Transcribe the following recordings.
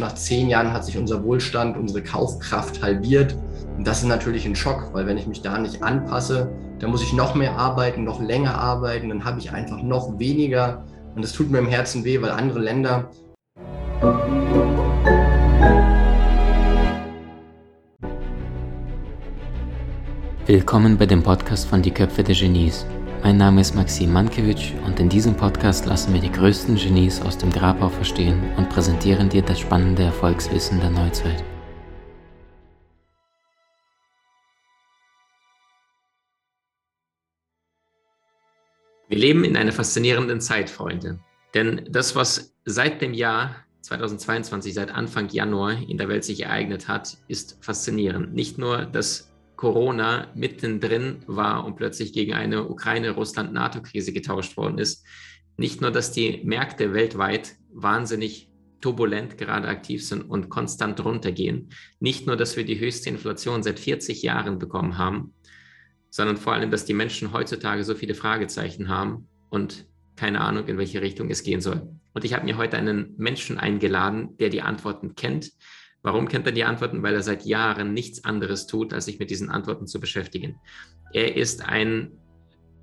Nach zehn Jahren hat sich unser Wohlstand, unsere Kaufkraft halbiert. Und das ist natürlich ein Schock, weil wenn ich mich da nicht anpasse, dann muss ich noch mehr arbeiten, noch länger arbeiten, dann habe ich einfach noch weniger. Und das tut mir im Herzen weh, weil andere Länder. Willkommen bei dem Podcast von Die Köpfe der Genies. Mein Name ist Maxim Mankewitsch und in diesem Podcast lassen wir die größten Genies aus dem Grabau verstehen und präsentieren dir das spannende Erfolgswissen der Neuzeit. Wir leben in einer faszinierenden Zeit, Freunde. Denn das, was seit dem Jahr 2022, seit Anfang Januar in der Welt sich ereignet hat, ist faszinierend. Nicht nur das Corona mittendrin war und plötzlich gegen eine Ukraine-Russland-NATO-Krise getauscht worden ist. Nicht nur, dass die Märkte weltweit wahnsinnig turbulent gerade aktiv sind und konstant runtergehen. Nicht nur, dass wir die höchste Inflation seit 40 Jahren bekommen haben, sondern vor allem, dass die Menschen heutzutage so viele Fragezeichen haben und keine Ahnung, in welche Richtung es gehen soll. Und ich habe mir heute einen Menschen eingeladen, der die Antworten kennt, Warum kennt er die Antworten? Weil er seit Jahren nichts anderes tut, als sich mit diesen Antworten zu beschäftigen. Er ist ein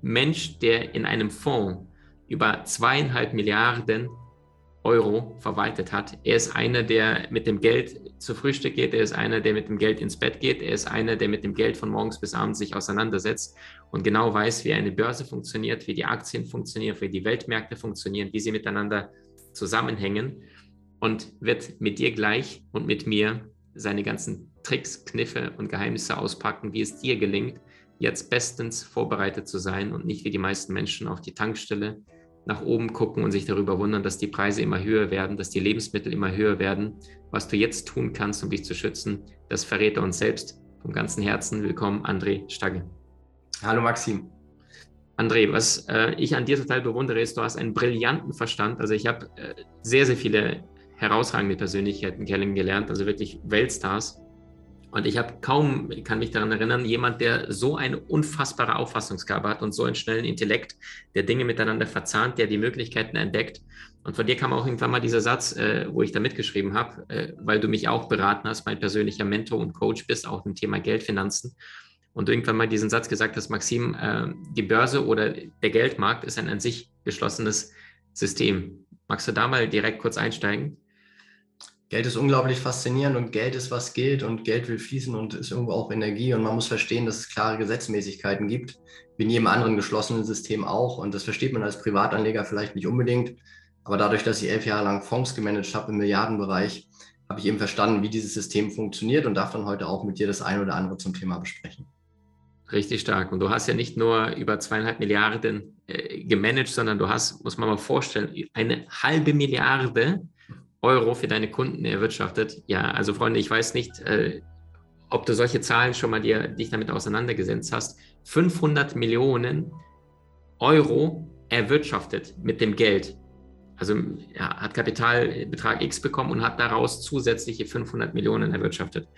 Mensch, der in einem Fonds über zweieinhalb Milliarden Euro verwaltet hat. Er ist einer, der mit dem Geld zu Frühstück geht. Er ist einer, der mit dem Geld ins Bett geht. Er ist einer, der mit dem Geld von morgens bis abends sich auseinandersetzt und genau weiß, wie eine Börse funktioniert, wie die Aktien funktionieren, wie die Weltmärkte funktionieren, wie sie miteinander zusammenhängen und wird mit dir gleich und mit mir seine ganzen Tricks, Kniffe und Geheimnisse auspacken, wie es dir gelingt, jetzt bestens vorbereitet zu sein und nicht wie die meisten Menschen auf die Tankstelle nach oben gucken und sich darüber wundern, dass die Preise immer höher werden, dass die Lebensmittel immer höher werden. Was du jetzt tun kannst, um dich zu schützen, das verrät er uns selbst. Vom ganzen Herzen willkommen, André Stagge. Hallo Maxim. André, was äh, ich an dir total bewundere, ist, du hast einen brillanten Verstand. Also ich habe äh, sehr, sehr viele herausragende Persönlichkeiten kennengelernt, also wirklich Weltstars. Und ich habe kaum, kann mich daran erinnern, jemand, der so eine unfassbare Auffassungsgabe hat und so einen schnellen Intellekt, der Dinge miteinander verzahnt, der die Möglichkeiten entdeckt. Und von dir kam auch irgendwann mal dieser Satz, äh, wo ich da mitgeschrieben habe, äh, weil du mich auch beraten hast, mein persönlicher Mentor und Coach bist, auch im Thema Geld, Finanzen. Und du irgendwann mal diesen Satz gesagt hast, Maxim, äh, die Börse oder der Geldmarkt ist ein an sich geschlossenes System. Magst du da mal direkt kurz einsteigen? Geld ist unglaublich faszinierend und Geld ist, was gilt und Geld will fließen und ist irgendwo auch Energie und man muss verstehen, dass es klare Gesetzmäßigkeiten gibt, wie in jedem anderen geschlossenen System auch und das versteht man als Privatanleger vielleicht nicht unbedingt, aber dadurch, dass ich elf Jahre lang Fonds gemanagt habe im Milliardenbereich, habe ich eben verstanden, wie dieses System funktioniert und darf dann heute auch mit dir das eine oder andere zum Thema besprechen. Richtig stark. Und du hast ja nicht nur über zweieinhalb Milliarden äh, gemanagt, sondern du hast, muss man mal vorstellen, eine halbe Milliarde Euro für deine Kunden erwirtschaftet. Ja, also Freunde, ich weiß nicht, äh, ob du solche Zahlen schon mal dir, dich damit auseinandergesetzt hast. 500 Millionen Euro erwirtschaftet mit dem Geld. Also er hat Kapitalbetrag X bekommen und hat daraus zusätzliche 500 Millionen erwirtschaftet.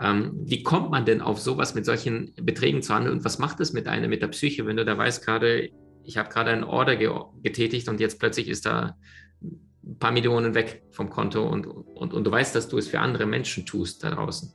Ähm, wie kommt man denn auf sowas mit solchen Beträgen zu handeln und was macht es mit einer, mit der Psyche, wenn du da weißt, gerade, ich habe gerade einen Order ge getätigt und jetzt plötzlich ist da ein paar Millionen weg vom Konto und, und, und du weißt, dass du es für andere Menschen tust da draußen.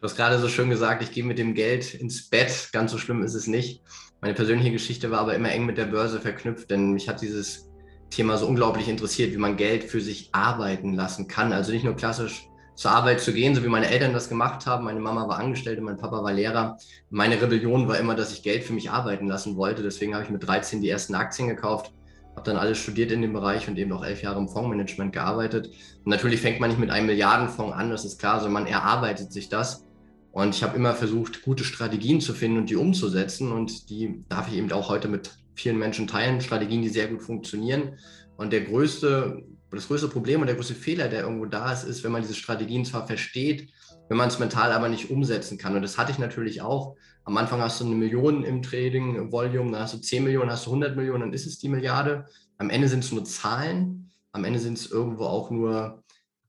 Du hast gerade so schön gesagt, ich gehe mit dem Geld ins Bett. Ganz so schlimm ist es nicht. Meine persönliche Geschichte war aber immer eng mit der Börse verknüpft, denn mich hat dieses Thema so unglaublich interessiert, wie man Geld für sich arbeiten lassen kann. Also nicht nur klassisch zur Arbeit zu gehen, so wie meine Eltern das gemacht haben. Meine Mama war Angestellte, mein Papa war Lehrer. Meine Rebellion war immer, dass ich Geld für mich arbeiten lassen wollte. Deswegen habe ich mit 13 die ersten Aktien gekauft habe dann alles studiert in dem Bereich und eben auch elf Jahre im Fondsmanagement gearbeitet. Und natürlich fängt man nicht mit einem Milliardenfonds an, das ist klar, sondern man erarbeitet sich das. Und ich habe immer versucht, gute Strategien zu finden und die umzusetzen. Und die darf ich eben auch heute mit vielen Menschen teilen. Strategien, die sehr gut funktionieren. Und der größte, das größte Problem und der größte Fehler, der irgendwo da ist, ist, wenn man diese Strategien zwar versteht, wenn man es mental aber nicht umsetzen kann. Und das hatte ich natürlich auch. Am Anfang hast du eine Million im Trading Volume, dann hast du 10 Millionen, hast du 100 Millionen, dann ist es die Milliarde. Am Ende sind es nur Zahlen. Am Ende sind es irgendwo auch nur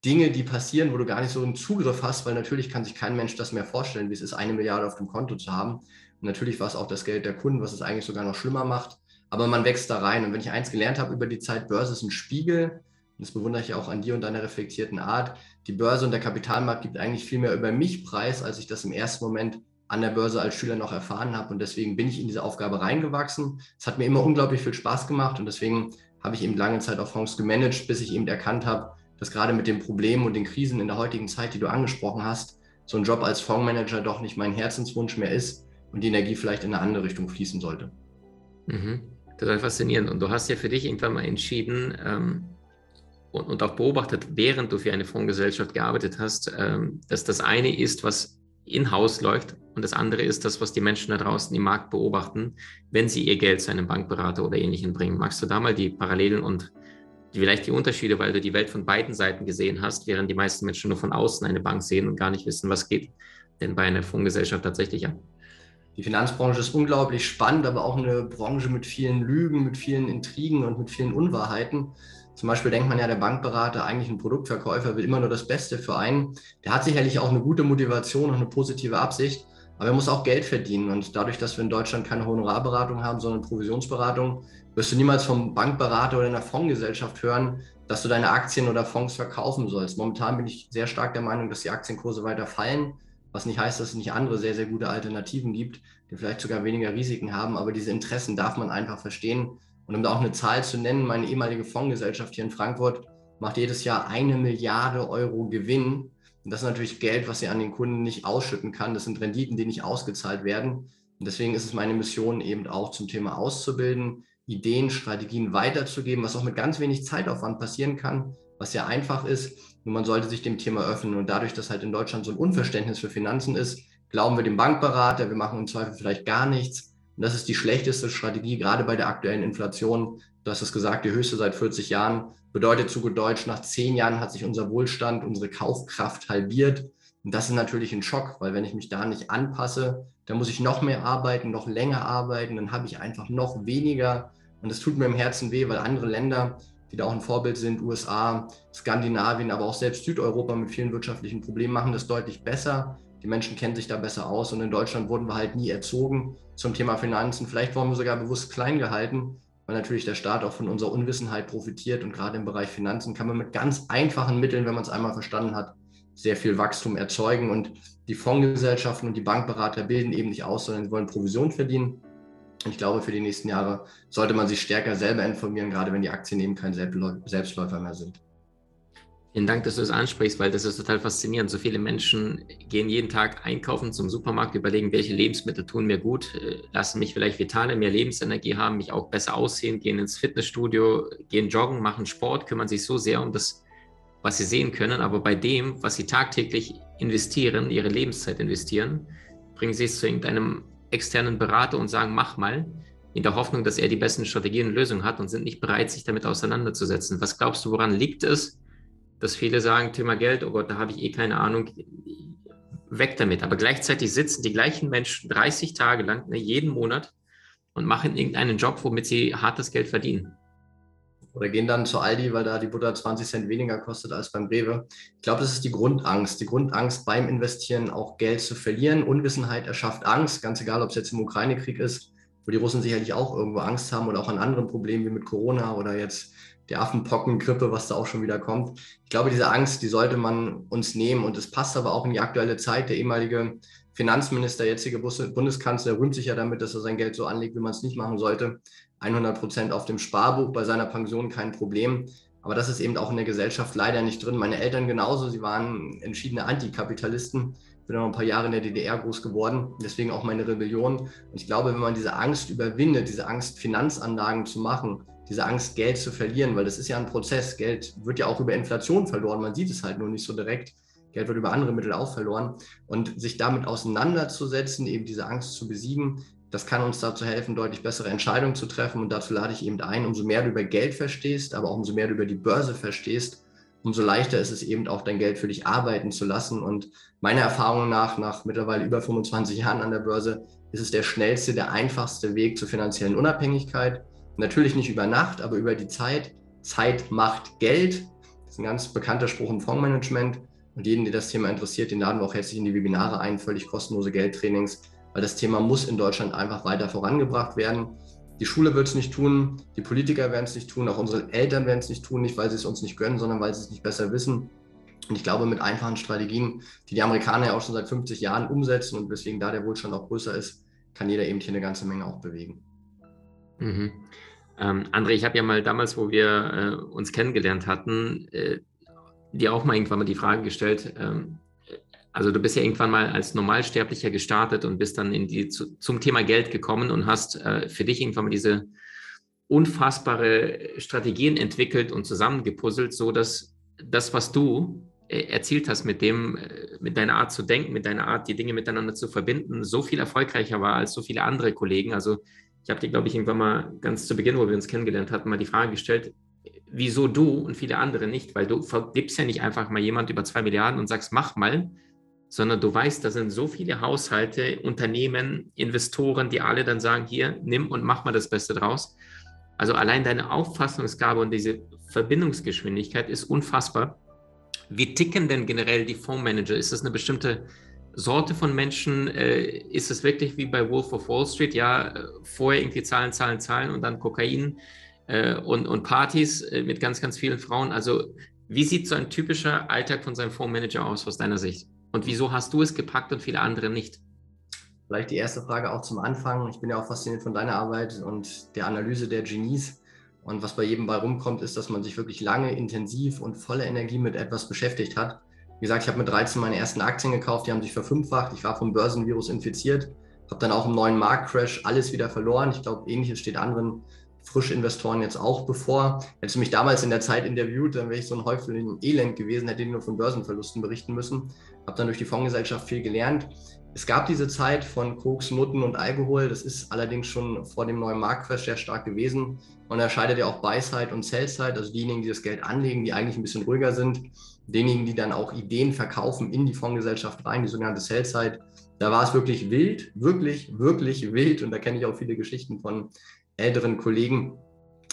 Dinge, die passieren, wo du gar nicht so einen Zugriff hast, weil natürlich kann sich kein Mensch das mehr vorstellen, wie es ist, eine Milliarde auf dem Konto zu haben. Und natürlich war es auch das Geld der Kunden, was es eigentlich sogar noch schlimmer macht. Aber man wächst da rein. Und wenn ich eins gelernt habe über die Zeit, Börse ist ein Spiegel, und das bewundere ich auch an dir und deiner reflektierten Art, die Börse und der Kapitalmarkt gibt eigentlich viel mehr über mich preis, als ich das im ersten Moment an der Börse als Schüler noch erfahren habe. Und deswegen bin ich in diese Aufgabe reingewachsen. Es hat mir immer unglaublich viel Spaß gemacht und deswegen habe ich eben lange Zeit auch Fonds gemanagt, bis ich eben erkannt habe, dass gerade mit den Problemen und den Krisen in der heutigen Zeit, die du angesprochen hast, so ein Job als Fondsmanager doch nicht mein Herzenswunsch mehr ist und die Energie vielleicht in eine andere Richtung fließen sollte. Mhm. Total faszinierend. Und du hast ja für dich irgendwann mal entschieden ähm, und, und, auch beobachtet, während du für eine Fondsgesellschaft gearbeitet hast, ähm, dass das eine ist, was in-house läuft und das andere ist das, was die Menschen da draußen im Markt beobachten, wenn sie ihr Geld zu einem Bankberater oder ähnlichem bringen. Magst du da mal die Parallelen und vielleicht die Unterschiede, weil du die Welt von beiden Seiten gesehen hast, während die meisten Menschen nur von außen eine Bank sehen und gar nicht wissen, was geht denn bei einer Fondsgesellschaft tatsächlich an? Die Finanzbranche ist unglaublich spannend, aber auch eine Branche mit vielen Lügen, mit vielen Intrigen und mit vielen Unwahrheiten. Zum Beispiel denkt man ja, der Bankberater, eigentlich ein Produktverkäufer, will immer nur das Beste für einen. Der hat sicherlich auch eine gute Motivation und eine positive Absicht, aber er muss auch Geld verdienen. Und dadurch, dass wir in Deutschland keine Honorarberatung haben, sondern Provisionsberatung, wirst du niemals vom Bankberater oder einer Fondsgesellschaft hören, dass du deine Aktien oder Fonds verkaufen sollst. Momentan bin ich sehr stark der Meinung, dass die Aktienkurse weiter fallen, was nicht heißt, dass es nicht andere sehr, sehr gute Alternativen gibt, die vielleicht sogar weniger Risiken haben. Aber diese Interessen darf man einfach verstehen und um da auch eine Zahl zu nennen, meine ehemalige Fondsgesellschaft hier in Frankfurt macht jedes Jahr eine Milliarde Euro Gewinn. Und das ist natürlich Geld, was sie an den Kunden nicht ausschütten kann. Das sind Renditen, die nicht ausgezahlt werden. Und deswegen ist es meine Mission eben auch zum Thema auszubilden, Ideen, Strategien weiterzugeben, was auch mit ganz wenig Zeitaufwand passieren kann, was ja einfach ist. Nur man sollte sich dem Thema öffnen. Und dadurch, dass halt in Deutschland so ein Unverständnis für Finanzen ist, glauben wir dem Bankberater, wir machen im Zweifel vielleicht gar nichts und das ist die schlechteste Strategie, gerade bei der aktuellen Inflation. Du hast es gesagt, die höchste seit 40 Jahren. Bedeutet zu gut Deutsch, nach zehn Jahren hat sich unser Wohlstand, unsere Kaufkraft halbiert. Und das ist natürlich ein Schock, weil wenn ich mich da nicht anpasse, dann muss ich noch mehr arbeiten, noch länger arbeiten, dann habe ich einfach noch weniger. Und das tut mir im Herzen weh, weil andere Länder, die da auch ein Vorbild sind, USA, Skandinavien, aber auch selbst Südeuropa mit vielen wirtschaftlichen Problemen, machen das deutlich besser. Die Menschen kennen sich da besser aus und in Deutschland wurden wir halt nie erzogen zum Thema Finanzen. Vielleicht wurden wir sogar bewusst klein gehalten, weil natürlich der Staat auch von unserer Unwissenheit profitiert und gerade im Bereich Finanzen kann man mit ganz einfachen Mitteln, wenn man es einmal verstanden hat, sehr viel Wachstum erzeugen und die Fondsgesellschaften und die Bankberater bilden eben nicht aus, sondern sie wollen Provision verdienen. Ich glaube, für die nächsten Jahre sollte man sich stärker selber informieren, gerade wenn die Aktien eben kein Selbstläufer mehr sind. Vielen Dank, dass du das ansprichst, weil das ist total faszinierend. So viele Menschen gehen jeden Tag einkaufen zum Supermarkt, überlegen, welche Lebensmittel tun mir gut, äh, lassen mich vielleicht vitaler, mehr Lebensenergie haben, mich auch besser aussehen, gehen ins Fitnessstudio, gehen joggen, machen Sport, kümmern sich so sehr um das, was sie sehen können. Aber bei dem, was sie tagtäglich investieren, ihre Lebenszeit investieren, bringen sie es zu irgendeinem externen Berater und sagen, mach mal, in der Hoffnung, dass er die besten Strategien und Lösungen hat und sind nicht bereit, sich damit auseinanderzusetzen. Was glaubst du, woran liegt es? Dass viele sagen, Thema Geld, oh Gott, da habe ich eh keine Ahnung, weg damit. Aber gleichzeitig sitzen die gleichen Menschen 30 Tage lang, ne, jeden Monat und machen irgendeinen Job, womit sie hartes Geld verdienen. Oder gehen dann zu Aldi, weil da die Butter 20 Cent weniger kostet als beim Rewe. Ich glaube, das ist die Grundangst. Die Grundangst beim Investieren, auch Geld zu verlieren. Unwissenheit erschafft Angst, ganz egal, ob es jetzt im Ukraine-Krieg ist, wo die Russen sicherlich auch irgendwo Angst haben oder auch an anderen Problemen wie mit Corona oder jetzt der Affenpockengrippe, was da auch schon wieder kommt. Ich glaube, diese Angst, die sollte man uns nehmen und es passt aber auch in die aktuelle Zeit. Der ehemalige Finanzminister, jetzige Bundeskanzler, rühmt sich ja damit, dass er sein Geld so anlegt, wie man es nicht machen sollte. 100 Prozent auf dem Sparbuch, bei seiner Pension kein Problem. Aber das ist eben auch in der Gesellschaft leider nicht drin. Meine Eltern genauso, sie waren entschiedene Antikapitalisten. Bin auch ein paar Jahre in der DDR groß geworden, deswegen auch meine Rebellion. Und ich glaube, wenn man diese Angst überwindet, diese Angst, Finanzanlagen zu machen, diese Angst, Geld zu verlieren, weil das ist ja ein Prozess. Geld wird ja auch über Inflation verloren. Man sieht es halt nur nicht so direkt. Geld wird über andere Mittel auch verloren. Und sich damit auseinanderzusetzen, eben diese Angst zu besiegen, das kann uns dazu helfen, deutlich bessere Entscheidungen zu treffen. Und dazu lade ich eben ein, umso mehr du über Geld verstehst, aber auch umso mehr du über die Börse verstehst, umso leichter ist es eben auch dein Geld für dich arbeiten zu lassen. Und meiner Erfahrung nach, nach mittlerweile über 25 Jahren an der Börse, ist es der schnellste, der einfachste Weg zur finanziellen Unabhängigkeit. Natürlich nicht über Nacht, aber über die Zeit. Zeit macht Geld. Das ist ein ganz bekannter Spruch im Fondsmanagement. Und jeden, der das Thema interessiert, den laden wir auch herzlich in die Webinare ein, völlig kostenlose Geldtrainings, weil das Thema muss in Deutschland einfach weiter vorangebracht werden. Die Schule wird es nicht tun, die Politiker werden es nicht tun, auch unsere Eltern werden es nicht tun, nicht weil sie es uns nicht gönnen, sondern weil sie es nicht besser wissen. Und ich glaube, mit einfachen Strategien, die die Amerikaner ja auch schon seit 50 Jahren umsetzen und weswegen da der Wohlstand auch größer ist, kann jeder eben hier eine ganze Menge auch bewegen. Mhm. Ähm, André, ich habe ja mal damals, wo wir äh, uns kennengelernt hatten, äh, dir auch mal irgendwann mal die Frage gestellt, ähm, also du bist ja irgendwann mal als Normalsterblicher gestartet und bist dann in die, zu, zum Thema Geld gekommen und hast äh, für dich irgendwann mal diese unfassbare Strategien entwickelt und zusammengepuzzelt, so dass das, was du äh, erzielt hast mit dem, äh, mit deiner Art zu denken, mit deiner Art, die Dinge miteinander zu verbinden, so viel erfolgreicher war als so viele andere Kollegen. Also ich habe dir, glaube ich, irgendwann mal ganz zu Beginn, wo wir uns kennengelernt hatten, mal die Frage gestellt, wieso du und viele andere nicht, weil du vergibst ja nicht einfach mal jemand über zwei Milliarden und sagst, mach mal, sondern du weißt, da sind so viele Haushalte, Unternehmen, Investoren, die alle dann sagen, hier, nimm und mach mal das Beste draus. Also allein deine Auffassungsgabe und diese Verbindungsgeschwindigkeit ist unfassbar. Wie ticken denn generell die Fondsmanager? Ist das eine bestimmte Sorte von Menschen? Äh, ist es wirklich wie bei Wolf of Wall Street? Ja, äh, vorher irgendwie Zahlen, Zahlen, Zahlen und dann Kokain äh, und, und Partys mit ganz, ganz vielen Frauen. Also wie sieht so ein typischer Alltag von seinem Fondsmanager aus aus deiner Sicht? Und wieso hast du es gepackt und viele andere nicht? Vielleicht die erste Frage auch zum Anfang. Ich bin ja auch fasziniert von deiner Arbeit und der Analyse der Genies. Und was bei jedem bei rumkommt, ist, dass man sich wirklich lange, intensiv und voller Energie mit etwas beschäftigt hat. Wie gesagt, ich habe mit 13 meine ersten Aktien gekauft, die haben sich verfünffacht. Ich war vom Börsenvirus infiziert, habe dann auch im neuen Marktcrash alles wieder verloren. Ich glaube, ähnliches steht anderen Frischinvestoren jetzt auch bevor. Hättest du mich damals in der Zeit interviewt, dann wäre ich so ein Häufel in Elend gewesen, hätte nur von Börsenverlusten berichten müssen. Habe dann durch die Fondsgesellschaft viel gelernt. Es gab diese Zeit von Koks, Nutten und Alkohol. Das ist allerdings schon vor dem neuen Marktcrash sehr stark gewesen. Und da scheidet ja auch Buy-Side und Sell-Side, also diejenigen, die das Geld anlegen, die eigentlich ein bisschen ruhiger sind, diejenigen, die dann auch Ideen verkaufen in die Fondsgesellschaft rein, die sogenannte Sell-Side. Da war es wirklich wild, wirklich, wirklich wild. Und da kenne ich auch viele Geschichten von älteren Kollegen.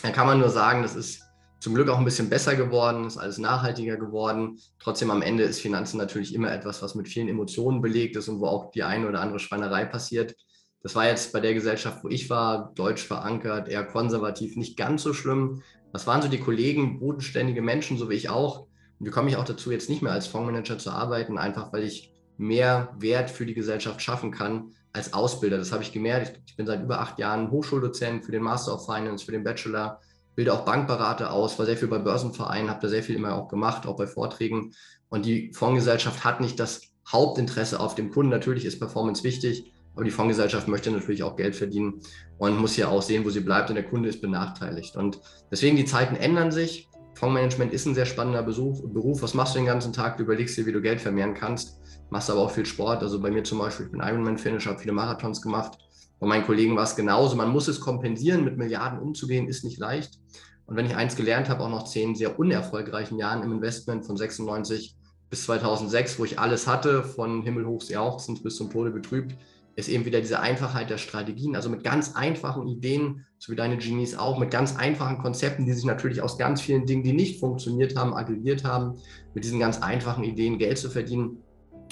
Da kann man nur sagen, das ist zum Glück auch ein bisschen besser geworden, ist alles nachhaltiger geworden. Trotzdem am Ende ist Finanzen natürlich immer etwas, was mit vielen Emotionen belegt ist und wo auch die eine oder andere Schweinerei passiert. Das war jetzt bei der Gesellschaft, wo ich war, deutsch verankert, eher konservativ, nicht ganz so schlimm. Was waren so die Kollegen, bodenständige Menschen, so wie ich auch? Und wie komme ich auch dazu, jetzt nicht mehr als Fondsmanager zu arbeiten, einfach weil ich mehr Wert für die Gesellschaft schaffen kann als Ausbilder. Das habe ich gemerkt. Ich bin seit über acht Jahren Hochschuldozent für den Master of Finance, für den Bachelor bilde auch Bankberater aus, war sehr viel bei Börsenvereinen, habe da sehr viel immer auch gemacht, auch bei Vorträgen. Und die Fondsgesellschaft hat nicht das Hauptinteresse auf dem Kunden. Natürlich ist Performance wichtig, aber die Fondsgesellschaft möchte natürlich auch Geld verdienen und muss ja auch sehen, wo sie bleibt und der Kunde ist benachteiligt. Und deswegen die Zeiten ändern sich. Fondsmanagement ist ein sehr spannender Besuch, Beruf. Was machst du den ganzen Tag? Du überlegst dir, wie du Geld vermehren kannst. Machst aber auch viel Sport. Also bei mir zum Beispiel, ich bin Ironman-Finisher, habe viele Marathons gemacht. Bei meinen Kollegen war es genauso. Man muss es kompensieren, mit Milliarden umzugehen, ist nicht leicht. Und wenn ich eins gelernt habe, auch nach zehn sehr unerfolgreichen Jahren im Investment von 96 bis 2006, wo ich alles hatte, von Himmel hoch jauchzend bis zum Tode betrübt, ist eben wieder diese Einfachheit der Strategien. Also mit ganz einfachen Ideen, so wie deine Genies auch, mit ganz einfachen Konzepten, die sich natürlich aus ganz vielen Dingen, die nicht funktioniert haben, aggregiert haben, mit diesen ganz einfachen Ideen Geld zu verdienen.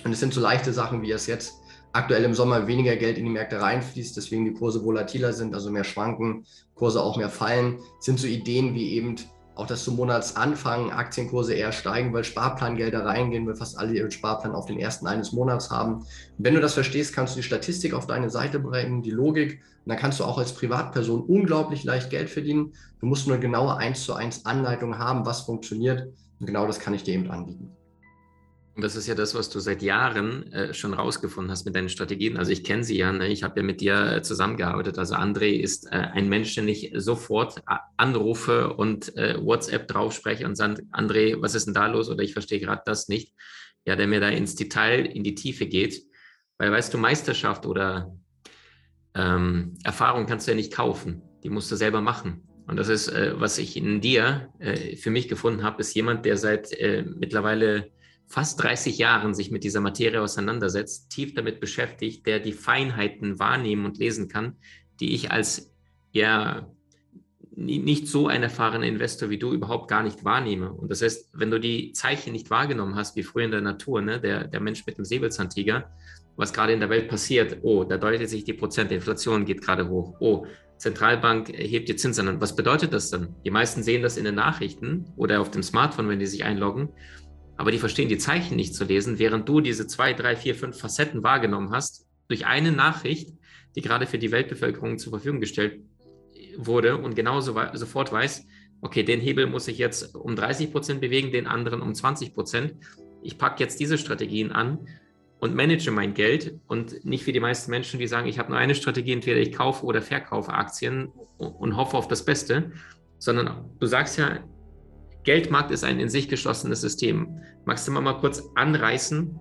Und es sind so leichte Sachen, wie es jetzt aktuell im Sommer weniger Geld in die Märkte reinfließt, deswegen die Kurse volatiler sind, also mehr schwanken, Kurse auch mehr fallen, sind so Ideen wie eben auch, dass zum Monatsanfang Aktienkurse eher steigen, weil Sparplangelder reingehen, weil fast alle ihren Sparplan auf den ersten eines Monats haben. Wenn du das verstehst, kannst du die Statistik auf deine Seite bringen, die Logik, und dann kannst du auch als Privatperson unglaublich leicht Geld verdienen. Du musst nur genaue 1 zu 1 Anleitung haben, was funktioniert. Und genau das kann ich dir eben anbieten. Und das ist ja das, was du seit Jahren äh, schon rausgefunden hast mit deinen Strategien. Also ich kenne sie ja, ne? ich habe ja mit dir äh, zusammengearbeitet. Also André ist äh, ein Mensch, den ich sofort äh, anrufe und äh, WhatsApp draufspreche und sage, André, was ist denn da los? Oder ich verstehe gerade das nicht. Ja, der mir da ins Detail, in die Tiefe geht. Weil weißt du, Meisterschaft oder ähm, Erfahrung kannst du ja nicht kaufen. Die musst du selber machen. Und das ist, äh, was ich in dir für mich gefunden habe, ist jemand, der seit mittlerweile fast 30 Jahren sich mit dieser Materie auseinandersetzt, tief damit beschäftigt, der die Feinheiten wahrnehmen und lesen kann, die ich als ja nicht so ein erfahrener Investor wie du überhaupt gar nicht wahrnehme. Und das heißt, wenn du die Zeichen nicht wahrgenommen hast, wie früher in der Natur, ne, der, der Mensch mit dem Säbelzahntiger, was gerade in der Welt passiert, oh, da deutet sich die Prozent, Inflation geht gerade hoch, oh, Zentralbank hebt die Zinsen an. Was bedeutet das dann? Die meisten sehen das in den Nachrichten oder auf dem Smartphone, wenn die sich einloggen aber die verstehen die Zeichen nicht zu lesen, während du diese zwei, drei, vier, fünf Facetten wahrgenommen hast, durch eine Nachricht, die gerade für die Weltbevölkerung zur Verfügung gestellt wurde und genauso sofort weiß, okay, den Hebel muss ich jetzt um 30 Prozent bewegen, den anderen um 20 Prozent. Ich packe jetzt diese Strategien an und manage mein Geld und nicht wie die meisten Menschen, die sagen, ich habe nur eine Strategie, entweder ich kaufe oder verkaufe Aktien und hoffe auf das Beste, sondern du sagst ja, Geldmarkt ist ein in sich geschlossenes System. Magst du mal, mal kurz anreißen,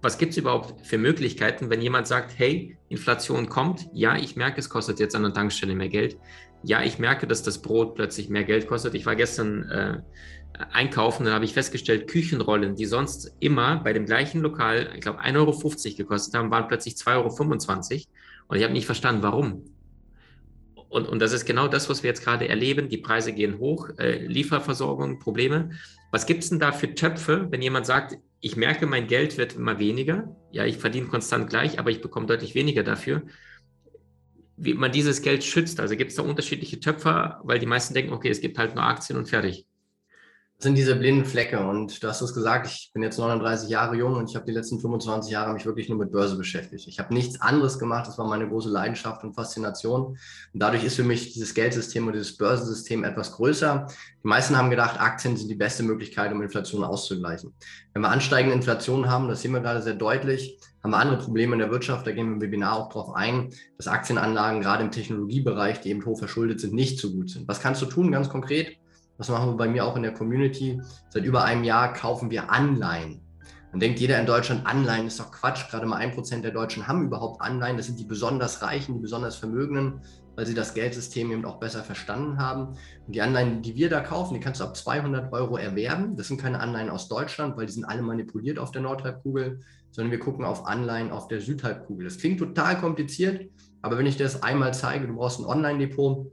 was gibt es überhaupt für Möglichkeiten, wenn jemand sagt, hey, Inflation kommt, ja, ich merke, es kostet jetzt an der Tankstelle mehr Geld, ja, ich merke, dass das Brot plötzlich mehr Geld kostet. Ich war gestern äh, einkaufen, dann habe ich festgestellt, Küchenrollen, die sonst immer bei dem gleichen Lokal, ich glaube, 1,50 Euro gekostet haben, waren plötzlich 2,25 Euro. Und ich habe nicht verstanden, warum. Und, und das ist genau das, was wir jetzt gerade erleben. Die Preise gehen hoch, äh, Lieferversorgung, Probleme. Was gibt es denn da für Töpfe, wenn jemand sagt, ich merke, mein Geld wird immer weniger. Ja, ich verdiene konstant gleich, aber ich bekomme deutlich weniger dafür. Wie man dieses Geld schützt. Also gibt es da unterschiedliche Töpfe, weil die meisten denken, okay, es gibt halt nur Aktien und fertig sind diese blinden Flecke. Und du hast es gesagt, ich bin jetzt 39 Jahre jung und ich habe die letzten 25 Jahre mich wirklich nur mit Börse beschäftigt. Ich habe nichts anderes gemacht, das war meine große Leidenschaft und Faszination. Und dadurch ist für mich dieses Geldsystem und dieses Börsensystem etwas größer. Die meisten haben gedacht, Aktien sind die beste Möglichkeit, um Inflation auszugleichen. Wenn wir ansteigende Inflation haben, das sehen wir gerade sehr deutlich, haben wir andere Probleme in der Wirtschaft, da gehen wir im Webinar auch drauf ein, dass Aktienanlagen gerade im Technologiebereich, die eben hoch verschuldet sind, nicht so gut sind. Was kannst du tun, ganz konkret? Das machen wir bei mir auch in der Community. Seit über einem Jahr kaufen wir Anleihen. Dann denkt jeder in Deutschland, Anleihen ist doch Quatsch. Gerade mal ein Prozent der Deutschen haben überhaupt Anleihen. Das sind die besonders Reichen, die besonders Vermögenden, weil sie das Geldsystem eben auch besser verstanden haben. Und die Anleihen, die wir da kaufen, die kannst du ab 200 Euro erwerben. Das sind keine Anleihen aus Deutschland, weil die sind alle manipuliert auf der Nordhalbkugel, sondern wir gucken auf Anleihen auf der Südhalbkugel. Das klingt total kompliziert, aber wenn ich dir das einmal zeige, du brauchst ein Online-Depot,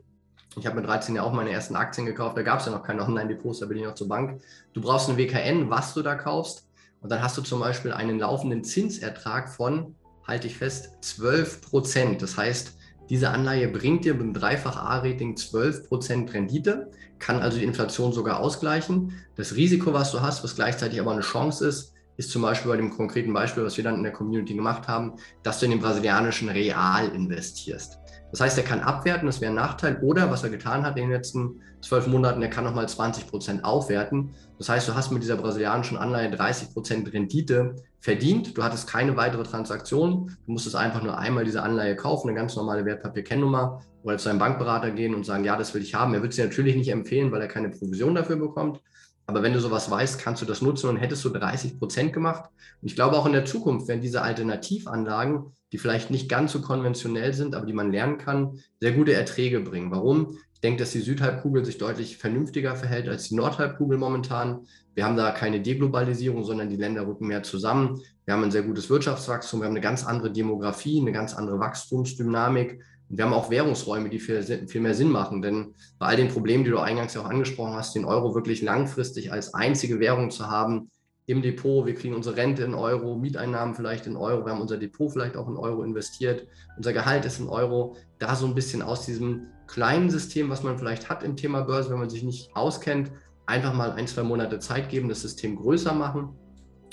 ich habe mit 13 ja auch meine ersten Aktien gekauft. Da gab es ja noch keine Online-Depots, da bin ich noch zur Bank. Du brauchst ein WKN, was du da kaufst. Und dann hast du zum Beispiel einen laufenden Zinsertrag von, halte ich fest, 12 Prozent. Das heißt, diese Anleihe bringt dir mit einem Dreifach A-Rating 12 Prozent Rendite, kann also die Inflation sogar ausgleichen. Das Risiko, was du hast, was gleichzeitig aber eine Chance ist, ist zum Beispiel bei dem konkreten Beispiel, was wir dann in der Community gemacht haben, dass du in den brasilianischen Real investierst. Das heißt, er kann abwerten, das wäre ein Nachteil. Oder was er getan hat in den letzten zwölf Monaten, er kann nochmal 20 Prozent aufwerten. Das heißt, du hast mit dieser brasilianischen Anleihe 30 Prozent Rendite verdient. Du hattest keine weitere Transaktion. Du musstest einfach nur einmal diese Anleihe kaufen, eine ganz normale Wertpapierkennnummer oder zu einem Bankberater gehen und sagen, ja, das will ich haben. Er wird sie natürlich nicht empfehlen, weil er keine Provision dafür bekommt. Aber wenn du sowas weißt, kannst du das nutzen und hättest du 30 Prozent gemacht. Und ich glaube auch in der Zukunft werden diese Alternativanlagen die vielleicht nicht ganz so konventionell sind, aber die man lernen kann, sehr gute Erträge bringen. Warum? Ich denke, dass die Südhalbkugel sich deutlich vernünftiger verhält als die Nordhalbkugel momentan. Wir haben da keine Deglobalisierung, sondern die Länder rücken mehr zusammen. Wir haben ein sehr gutes Wirtschaftswachstum, wir haben eine ganz andere Demografie, eine ganz andere Wachstumsdynamik. Und wir haben auch Währungsräume, die viel, viel mehr Sinn machen. Denn bei all den Problemen, die du eingangs ja auch angesprochen hast, den Euro wirklich langfristig als einzige Währung zu haben, im Depot, wir kriegen unsere Rente in Euro, Mieteinnahmen vielleicht in Euro, wir haben unser Depot vielleicht auch in Euro investiert, unser Gehalt ist in Euro, da so ein bisschen aus diesem kleinen System, was man vielleicht hat im Thema Börse, wenn man sich nicht auskennt, einfach mal ein, zwei Monate Zeit geben, das System größer machen.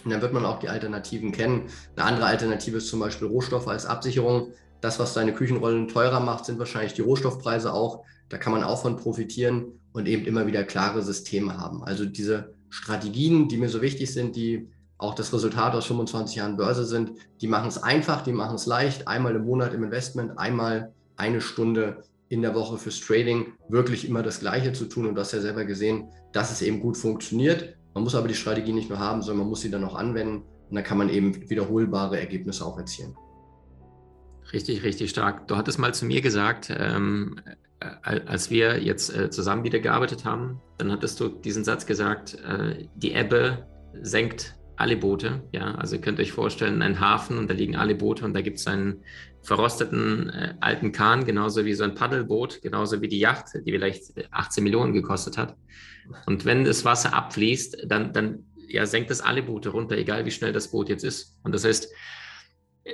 Und dann wird man auch die Alternativen kennen. Eine andere Alternative ist zum Beispiel Rohstoffe als Absicherung. Das, was deine Küchenrollen teurer macht, sind wahrscheinlich die Rohstoffpreise auch. Da kann man auch von profitieren und eben immer wieder klare Systeme haben. Also diese Strategien, die mir so wichtig sind, die auch das Resultat aus 25 Jahren Börse sind, die machen es einfach, die machen es leicht, einmal im Monat im Investment, einmal eine Stunde in der Woche fürs Trading, wirklich immer das Gleiche zu tun. Und du hast ja selber gesehen, dass es eben gut funktioniert. Man muss aber die Strategie nicht nur haben, sondern man muss sie dann auch anwenden. Und dann kann man eben wiederholbare Ergebnisse auch erzielen. Richtig, richtig stark. Du hattest mal zu mir gesagt, ähm, als wir jetzt äh, zusammen wieder gearbeitet haben, dann hattest du diesen Satz gesagt, äh, die Ebbe senkt alle Boote. Ja, also ihr könnt euch vorstellen, ein Hafen und da liegen alle Boote und da gibt es einen verrosteten äh, alten Kahn, genauso wie so ein Paddelboot, genauso wie die Yacht, die vielleicht 18 Millionen gekostet hat. Und wenn das Wasser abfließt, dann, dann ja, senkt es alle Boote runter, egal wie schnell das Boot jetzt ist. Und das heißt,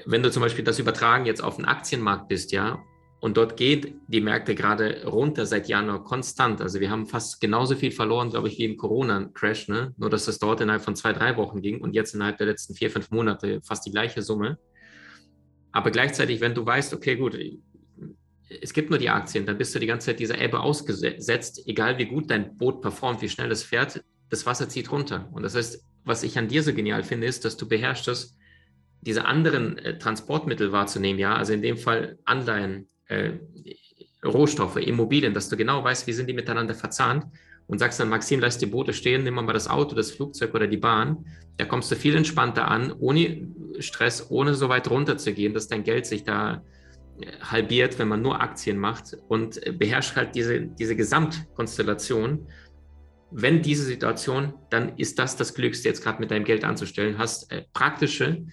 wenn du zum Beispiel das Übertragen jetzt auf den Aktienmarkt bist, ja, und dort geht die Märkte gerade runter seit Januar konstant. Also wir haben fast genauso viel verloren, glaube ich, wie im Corona-Crash. Ne? Nur, dass das dort innerhalb von zwei, drei Wochen ging und jetzt innerhalb der letzten vier, fünf Monate fast die gleiche Summe. Aber gleichzeitig, wenn du weißt, okay, gut, es gibt nur die Aktien, dann bist du die ganze Zeit dieser Ebbe ausgesetzt, egal wie gut dein Boot performt, wie schnell es fährt, das Wasser zieht runter. Und das heißt, was ich an dir so genial finde, ist, dass du beherrschst diese anderen äh, Transportmittel wahrzunehmen, ja, also in dem Fall Anleihen, äh, Rohstoffe, Immobilien, dass du genau weißt, wie sind die miteinander verzahnt und sagst dann, Maxim, lass die Boote stehen, nimm mal das Auto, das Flugzeug oder die Bahn. Da kommst du viel entspannter an, ohne Stress, ohne so weit runter zu gehen, dass dein Geld sich da äh, halbiert, wenn man nur Aktien macht und beherrscht halt diese, diese Gesamtkonstellation. Wenn diese Situation, dann ist das das Glückste, jetzt gerade mit deinem Geld anzustellen, hast äh, praktische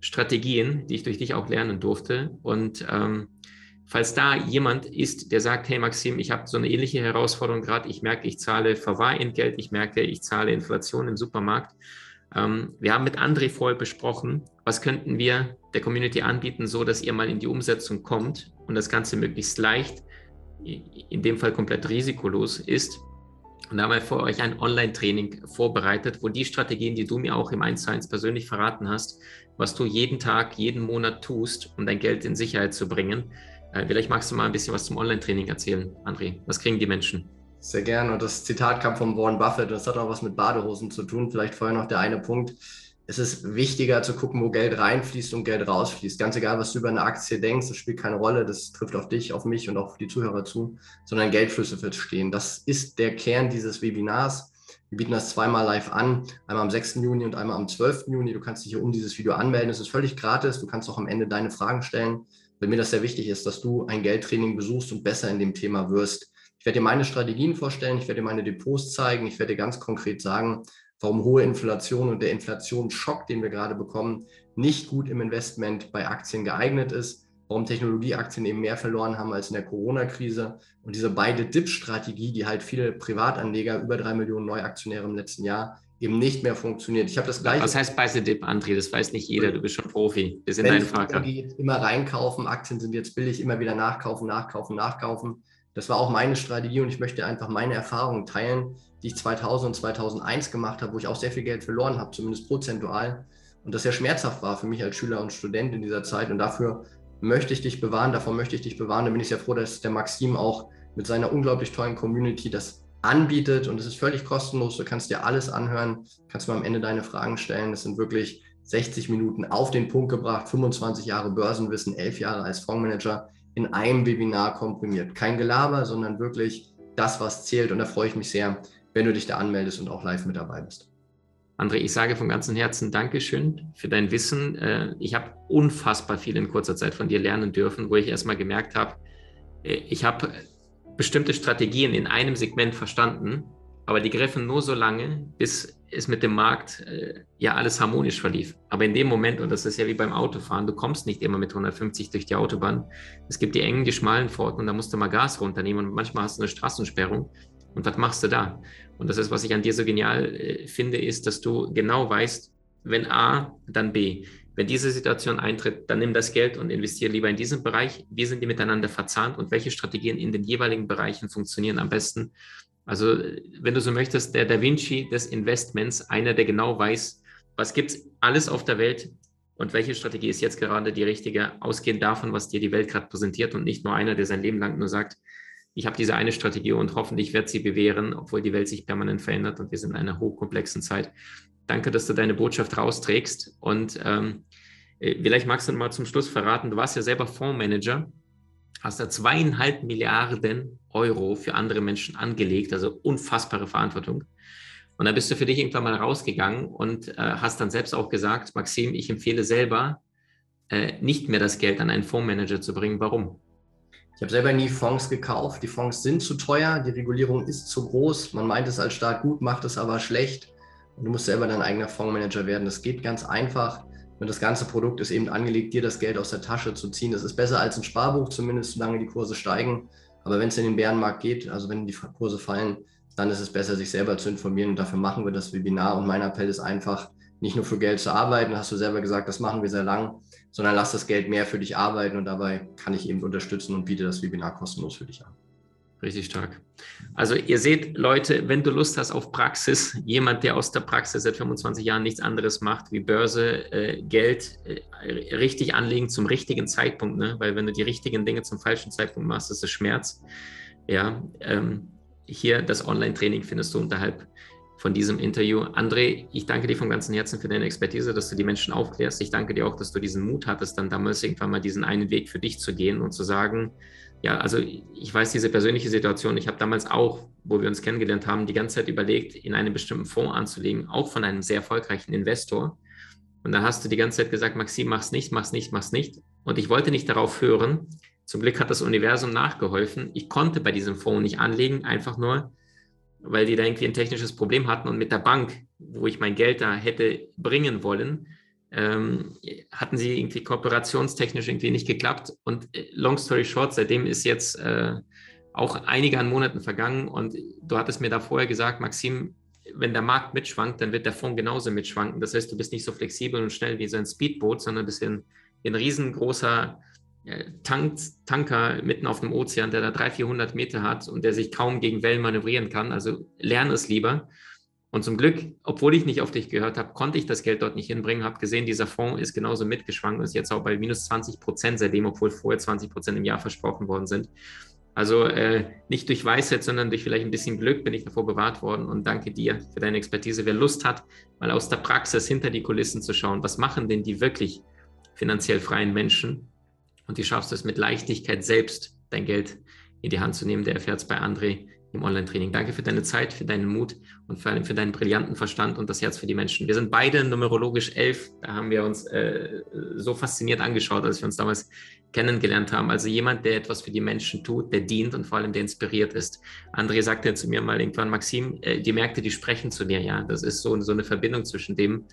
Strategien, die ich durch dich auch lernen durfte und ähm, Falls da jemand ist, der sagt, hey Maxim, ich habe so eine ähnliche Herausforderung gerade, ich merke, ich zahle Verwahrentgelt, ich merke, ich zahle Inflation im Supermarkt. Ähm, wir haben mit André vorher besprochen, was könnten wir der Community anbieten, so dass ihr mal in die Umsetzung kommt und das Ganze möglichst leicht, in dem Fall komplett risikolos ist. Und da haben wir für euch ein Online-Training vorbereitet, wo die Strategien, die du mir auch im 1 zu 1 persönlich verraten hast, was du jeden Tag, jeden Monat tust, um dein Geld in Sicherheit zu bringen, vielleicht magst du mal ein bisschen was zum Online-Training erzählen, André. Was kriegen die Menschen? Sehr gerne. Und das Zitat kam von Warren Buffett. Das hat auch was mit Badehosen zu tun. Vielleicht vorher noch der eine Punkt. Es ist wichtiger zu gucken, wo Geld reinfließt und Geld rausfließt. Ganz egal, was du über eine Aktie denkst, das spielt keine Rolle. Das trifft auf dich, auf mich und auch auf die Zuhörer zu, sondern Geldflüsse wird stehen. Das ist der Kern dieses Webinars. Wir bieten das zweimal live an, einmal am 6. Juni und einmal am 12. Juni. Du kannst dich hier um dieses Video anmelden. Es ist völlig gratis. Du kannst auch am Ende deine Fragen stellen weil mir das sehr wichtig ist, dass du ein Geldtraining besuchst und besser in dem Thema wirst. Ich werde dir meine Strategien vorstellen, ich werde dir meine Depots zeigen, ich werde dir ganz konkret sagen, warum hohe Inflation und der Inflationsschock, den wir gerade bekommen, nicht gut im Investment bei Aktien geeignet ist, warum Technologieaktien eben mehr verloren haben als in der Corona-Krise und diese beide DIP-Strategie, die halt viele Privatanleger, über drei Millionen Neuaktionäre im letzten Jahr eben nicht mehr funktioniert. Ich habe das gleiche. Was heißt the Dip, André? Das weiß nicht jeder. Du bist schon Profi. Wir sind dein Vater. Geht, immer reinkaufen. Aktien sind jetzt billig. Immer wieder nachkaufen, nachkaufen, nachkaufen. Das war auch meine Strategie und ich möchte einfach meine Erfahrungen teilen, die ich 2000 und 2001 gemacht habe, wo ich auch sehr viel Geld verloren habe, zumindest prozentual. Und das sehr schmerzhaft war für mich als Schüler und Student in dieser Zeit. Und dafür möchte ich dich bewahren, davon möchte ich dich bewahren. Da bin ich sehr froh, dass der Maxim auch mit seiner unglaublich tollen Community das anbietet und es ist völlig kostenlos. Du kannst dir alles anhören, kannst mir am Ende deine Fragen stellen. Das sind wirklich 60 Minuten auf den Punkt gebracht, 25 Jahre Börsenwissen, 11 Jahre als Fondsmanager in einem Webinar komprimiert. Kein Gelaber, sondern wirklich das, was zählt. Und da freue ich mich sehr, wenn du dich da anmeldest und auch live mit dabei bist. André, ich sage von ganzem Herzen Dankeschön für dein Wissen. Äh, ich habe unfassbar viel in kurzer Zeit von dir lernen dürfen, wo ich erstmal gemerkt habe, äh, ich habe bestimmte Strategien in einem Segment verstanden, aber die griffen nur so lange, bis es mit dem Markt äh, ja alles harmonisch verlief. Aber in dem Moment, und das ist ja wie beim Autofahren, du kommst nicht immer mit 150 durch die Autobahn. Es gibt die engen, die schmalen Pforten und da musst du mal Gas runternehmen und manchmal hast du eine Straßensperrung. Und was machst du da? Und das ist, was ich an dir so genial äh, finde, ist, dass du genau weißt, wenn A, dann B. Wenn diese Situation eintritt, dann nimm das Geld und investiere lieber in diesen Bereich. Wie sind die miteinander verzahnt und welche Strategien in den jeweiligen Bereichen funktionieren am besten? Also, wenn du so möchtest, der Da Vinci des Investments, einer, der genau weiß, was gibt es alles auf der Welt und welche Strategie ist jetzt gerade die richtige, ausgehend davon, was dir die Welt gerade präsentiert und nicht nur einer, der sein Leben lang nur sagt, ich habe diese eine Strategie und hoffentlich wird sie bewähren, obwohl die Welt sich permanent verändert und wir sind in einer hochkomplexen Zeit. Danke, dass du deine Botschaft rausträgst. Und ähm, äh, vielleicht magst du mal zum Schluss verraten, du warst ja selber Fondsmanager, hast da zweieinhalb Milliarden Euro für andere Menschen angelegt, also unfassbare Verantwortung. Und dann bist du für dich irgendwann mal rausgegangen und äh, hast dann selbst auch gesagt, Maxim, ich empfehle selber, äh, nicht mehr das Geld an einen Fondsmanager zu bringen. Warum? Ich habe selber nie Fonds gekauft. Die Fonds sind zu teuer, die Regulierung ist zu groß. Man meint es als Staat gut, macht es aber schlecht. Und du musst selber dein eigener Fondsmanager werden. Das geht ganz einfach. Und das ganze Produkt ist eben angelegt, dir das Geld aus der Tasche zu ziehen. Das ist besser als ein Sparbuch, zumindest solange die Kurse steigen. Aber wenn es in den Bärenmarkt geht, also wenn die Kurse fallen, dann ist es besser, sich selber zu informieren. Und dafür machen wir das Webinar. Und mein Appell ist einfach, nicht nur für Geld zu arbeiten, hast du selber gesagt, das machen wir sehr lang, sondern lass das Geld mehr für dich arbeiten und dabei kann ich eben unterstützen und biete das Webinar kostenlos für dich an. Richtig stark. Also ihr seht, Leute, wenn du Lust hast auf Praxis, jemand, der aus der Praxis seit 25 Jahren nichts anderes macht wie Börse, äh, Geld äh, richtig anlegen zum richtigen Zeitpunkt, ne? weil wenn du die richtigen Dinge zum falschen Zeitpunkt machst, ist es Schmerz. Ja, ähm, hier das Online-Training findest du unterhalb von diesem Interview. André, ich danke dir von ganzem Herzen für deine Expertise, dass du die Menschen aufklärst. Ich danke dir auch, dass du diesen Mut hattest, dann damals irgendwann mal diesen einen Weg für dich zu gehen und zu sagen, ja, also ich weiß diese persönliche Situation. Ich habe damals auch, wo wir uns kennengelernt haben, die ganze Zeit überlegt, in einen bestimmten Fonds anzulegen, auch von einem sehr erfolgreichen Investor. Und da hast du die ganze Zeit gesagt, Maxim, mach's nicht, mach's nicht, mach's nicht. Und ich wollte nicht darauf hören. Zum Glück hat das Universum nachgeholfen. Ich konnte bei diesem Fonds nicht anlegen, einfach nur, weil die da irgendwie ein technisches Problem hatten und mit der Bank, wo ich mein Geld da hätte bringen wollen, ähm, hatten sie irgendwie kooperationstechnisch irgendwie nicht geklappt. Und äh, long story short, seitdem ist jetzt äh, auch einige an Monaten vergangen und du hattest mir da vorher gesagt, Maxim, wenn der Markt mitschwankt, dann wird der Fonds genauso mitschwanken. Das heißt, du bist nicht so flexibel und schnell wie so ein Speedboot, sondern bist ein, ein riesengroßer Tank, Tanker mitten auf dem Ozean, der da 300, 400 Meter hat und der sich kaum gegen Wellen manövrieren kann. Also lerne es lieber. Und zum Glück, obwohl ich nicht auf dich gehört habe, konnte ich das Geld dort nicht hinbringen. Habe gesehen, dieser Fonds ist genauso mitgeschwankt ist jetzt auch bei minus 20 Prozent seitdem, obwohl vorher 20 Prozent im Jahr versprochen worden sind. Also äh, nicht durch Weisheit, sondern durch vielleicht ein bisschen Glück bin ich davor bewahrt worden. Und danke dir für deine Expertise. Wer Lust hat, mal aus der Praxis hinter die Kulissen zu schauen, was machen denn die wirklich finanziell freien Menschen? Und du schaffst es mit Leichtigkeit selbst, dein Geld in die Hand zu nehmen, der erfährt es bei André im Online-Training. Danke für deine Zeit, für deinen Mut und vor allem für deinen brillanten Verstand und das Herz für die Menschen. Wir sind beide numerologisch elf. Da haben wir uns äh, so fasziniert angeschaut, als wir uns damals kennengelernt haben. Also jemand, der etwas für die Menschen tut, der dient und vor allem der inspiriert ist. André sagte zu mir mal irgendwann, Maxim, äh, die Märkte, die sprechen zu dir. Ja, das ist so, so eine Verbindung zwischen dem,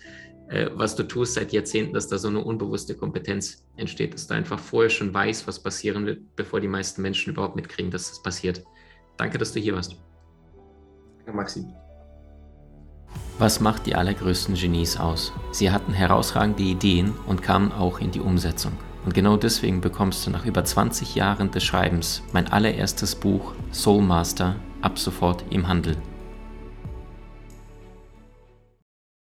äh, was du tust seit Jahrzehnten, dass da so eine unbewusste Kompetenz entsteht, dass du einfach vorher schon weißt, was passieren wird, bevor die meisten Menschen überhaupt mitkriegen, dass das passiert. Danke, dass du hier warst. Danke, Maxi. Was macht die allergrößten Genies aus? Sie hatten herausragende Ideen und kamen auch in die Umsetzung. Und genau deswegen bekommst du nach über 20 Jahren des Schreibens mein allererstes Buch Soul Master ab sofort im Handel.